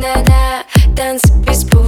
Да-да, танцы без пуговиц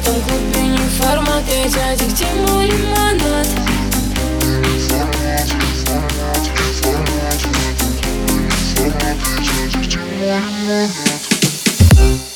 этом клубе не формат Я дядя, где мой лимонад? Формат, формат, формат, формат,